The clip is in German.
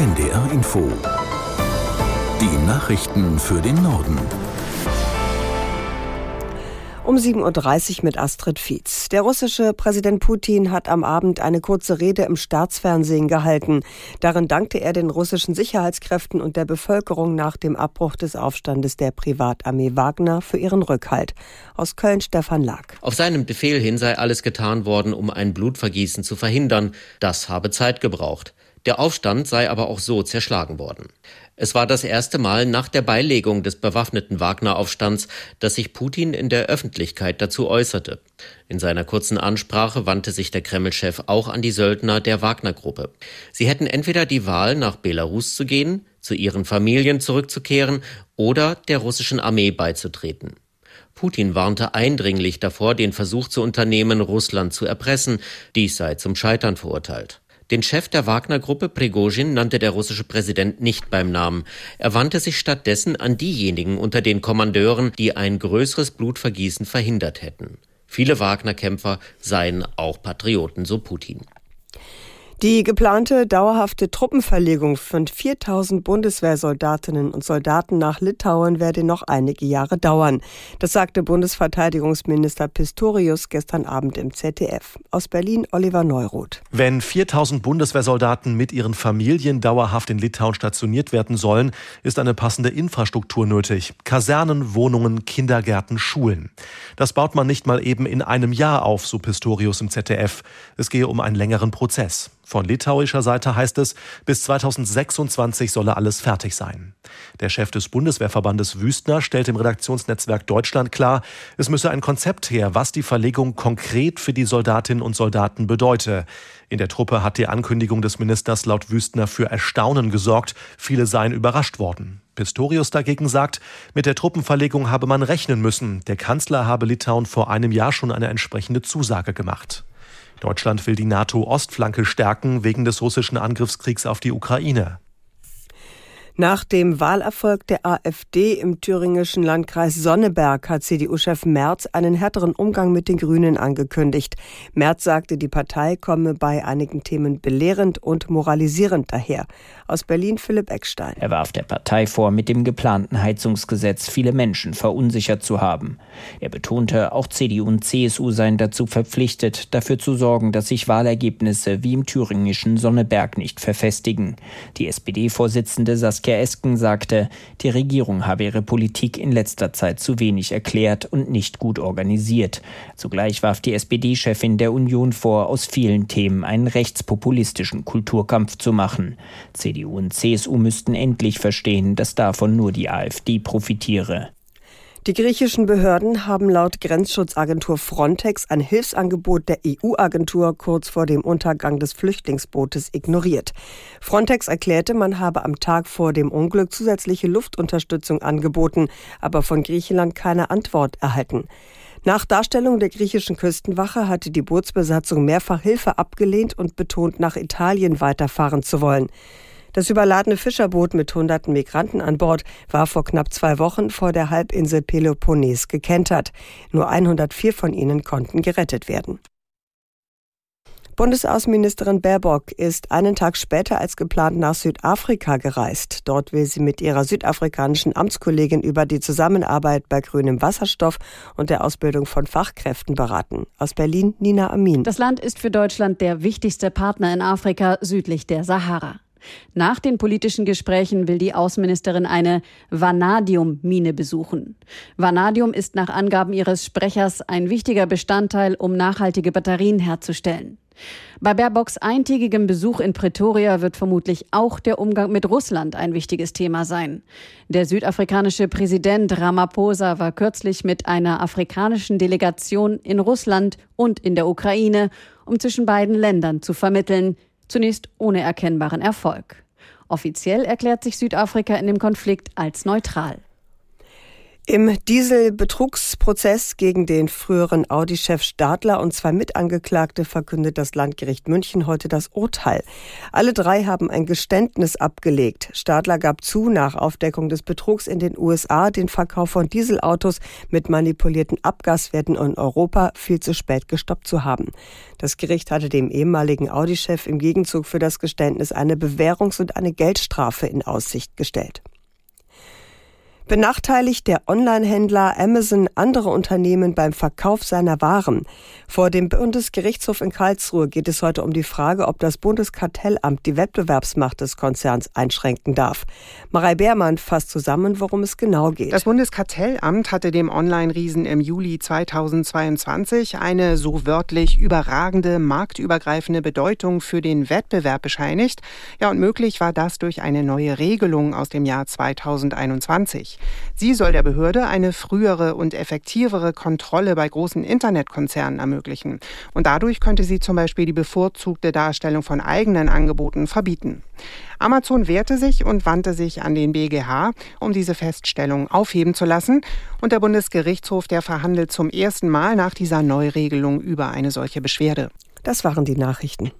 NDR Info. Die Nachrichten für den Norden. Um 7.30 Uhr mit Astrid Fietz. Der russische Präsident Putin hat am Abend eine kurze Rede im Staatsfernsehen gehalten. Darin dankte er den russischen Sicherheitskräften und der Bevölkerung nach dem Abbruch des Aufstandes der Privatarmee Wagner für ihren Rückhalt. Aus Köln Stefan Lag. Auf seinem Befehl hin sei alles getan worden, um ein Blutvergießen zu verhindern. Das habe Zeit gebraucht. Der Aufstand sei aber auch so zerschlagen worden. Es war das erste Mal nach der Beilegung des bewaffneten Wagner-Aufstands, dass sich Putin in der Öffentlichkeit dazu äußerte. In seiner kurzen Ansprache wandte sich der Kreml-Chef auch an die Söldner der Wagner-Gruppe. Sie hätten entweder die Wahl, nach Belarus zu gehen, zu ihren Familien zurückzukehren oder der russischen Armee beizutreten. Putin warnte eindringlich davor, den Versuch zu unternehmen, Russland zu erpressen. Dies sei zum Scheitern verurteilt. Den Chef der Wagner-Gruppe Prigozhin nannte der russische Präsident nicht beim Namen. Er wandte sich stattdessen an diejenigen unter den Kommandeuren, die ein größeres Blutvergießen verhindert hätten. Viele Wagner-Kämpfer seien auch Patrioten, so Putin. Die geplante dauerhafte Truppenverlegung von 4000 Bundeswehrsoldatinnen und Soldaten nach Litauen werde noch einige Jahre dauern. Das sagte Bundesverteidigungsminister Pistorius gestern Abend im ZDF. Aus Berlin Oliver Neuroth. Wenn 4000 Bundeswehrsoldaten mit ihren Familien dauerhaft in Litauen stationiert werden sollen, ist eine passende Infrastruktur nötig. Kasernen, Wohnungen, Kindergärten, Schulen. Das baut man nicht mal eben in einem Jahr auf, so Pistorius im ZDF. Es gehe um einen längeren Prozess. Von litauischer Seite heißt es, bis 2026 solle alles fertig sein. Der Chef des Bundeswehrverbandes Wüstner stellt im Redaktionsnetzwerk Deutschland klar, es müsse ein Konzept her, was die Verlegung konkret für die Soldatinnen und Soldaten bedeute. In der Truppe hat die Ankündigung des Ministers laut Wüstner für Erstaunen gesorgt. Viele seien überrascht worden. Pistorius dagegen sagt, mit der Truppenverlegung habe man rechnen müssen. Der Kanzler habe Litauen vor einem Jahr schon eine entsprechende Zusage gemacht. Deutschland will die NATO-Ostflanke stärken wegen des russischen Angriffskriegs auf die Ukraine. Nach dem Wahlerfolg der AfD im thüringischen Landkreis Sonneberg hat CDU-Chef Merz einen härteren Umgang mit den Grünen angekündigt. Merz sagte, die Partei komme bei einigen Themen belehrend und moralisierend daher. Aus Berlin Philipp Eckstein. Er warf der Partei vor, mit dem geplanten Heizungsgesetz viele Menschen verunsichert zu haben. Er betonte, auch CDU und CSU seien dazu verpflichtet, dafür zu sorgen, dass sich Wahlergebnisse wie im thüringischen Sonneberg nicht verfestigen. Die SPD-Vorsitzende Saskia Saskia Esken sagte, die Regierung habe ihre Politik in letzter Zeit zu wenig erklärt und nicht gut organisiert. Zugleich warf die SPD-Chefin der Union vor, aus vielen Themen einen rechtspopulistischen Kulturkampf zu machen. CDU und CSU müssten endlich verstehen, dass davon nur die AfD profitiere. Die griechischen Behörden haben laut Grenzschutzagentur Frontex ein Hilfsangebot der EU-Agentur kurz vor dem Untergang des Flüchtlingsbootes ignoriert. Frontex erklärte, man habe am Tag vor dem Unglück zusätzliche Luftunterstützung angeboten, aber von Griechenland keine Antwort erhalten. Nach Darstellung der griechischen Küstenwache hatte die Bootsbesatzung mehrfach Hilfe abgelehnt und betont, nach Italien weiterfahren zu wollen. Das überladene Fischerboot mit hunderten Migranten an Bord war vor knapp zwei Wochen vor der Halbinsel Peloponnes gekentert. Nur 104 von ihnen konnten gerettet werden. Bundesaußenministerin Baerbock ist einen Tag später als geplant nach Südafrika gereist. Dort will sie mit ihrer südafrikanischen Amtskollegin über die Zusammenarbeit bei grünem Wasserstoff und der Ausbildung von Fachkräften beraten. Aus Berlin Nina Amin. Das Land ist für Deutschland der wichtigste Partner in Afrika südlich der Sahara. Nach den politischen Gesprächen will die Außenministerin eine Vanadium-Mine besuchen. Vanadium ist nach Angaben ihres Sprechers ein wichtiger Bestandteil, um nachhaltige Batterien herzustellen. Bei Baerbocks eintägigem Besuch in Pretoria wird vermutlich auch der Umgang mit Russland ein wichtiges Thema sein. Der südafrikanische Präsident Ramaphosa war kürzlich mit einer afrikanischen Delegation in Russland und in der Ukraine, um zwischen beiden Ländern zu vermitteln, zunächst ohne erkennbaren Erfolg. Offiziell erklärt sich Südafrika in dem Konflikt als neutral. Im Dieselbetrugsprozess gegen den früheren Audi-Chef Stadler und zwei Mitangeklagte verkündet das Landgericht München heute das Urteil. Alle drei haben ein Geständnis abgelegt. Stadler gab zu, nach Aufdeckung des Betrugs in den USA den Verkauf von Dieselautos mit manipulierten Abgaswerten in Europa viel zu spät gestoppt zu haben. Das Gericht hatte dem ehemaligen Audi-Chef im Gegenzug für das Geständnis eine Bewährungs- und eine Geldstrafe in Aussicht gestellt benachteiligt der Online-Händler Amazon andere Unternehmen beim Verkauf seiner Waren. Vor dem Bundesgerichtshof in Karlsruhe geht es heute um die Frage, ob das Bundeskartellamt die Wettbewerbsmacht des Konzerns einschränken darf. Marei Beermann fasst zusammen, worum es genau geht. Das Bundeskartellamt hatte dem Online-Riesen im Juli 2022 eine so wörtlich überragende marktübergreifende Bedeutung für den Wettbewerb bescheinigt. Ja, und möglich war das durch eine neue Regelung aus dem Jahr 2021. Sie soll der Behörde eine frühere und effektivere Kontrolle bei großen Internetkonzernen ermöglichen. Und dadurch könnte sie zum Beispiel die bevorzugte Darstellung von eigenen Angeboten verbieten. Amazon wehrte sich und wandte sich an den BGH, um diese Feststellung aufheben zu lassen. Und der Bundesgerichtshof, der verhandelt zum ersten Mal nach dieser Neuregelung über eine solche Beschwerde. Das waren die Nachrichten.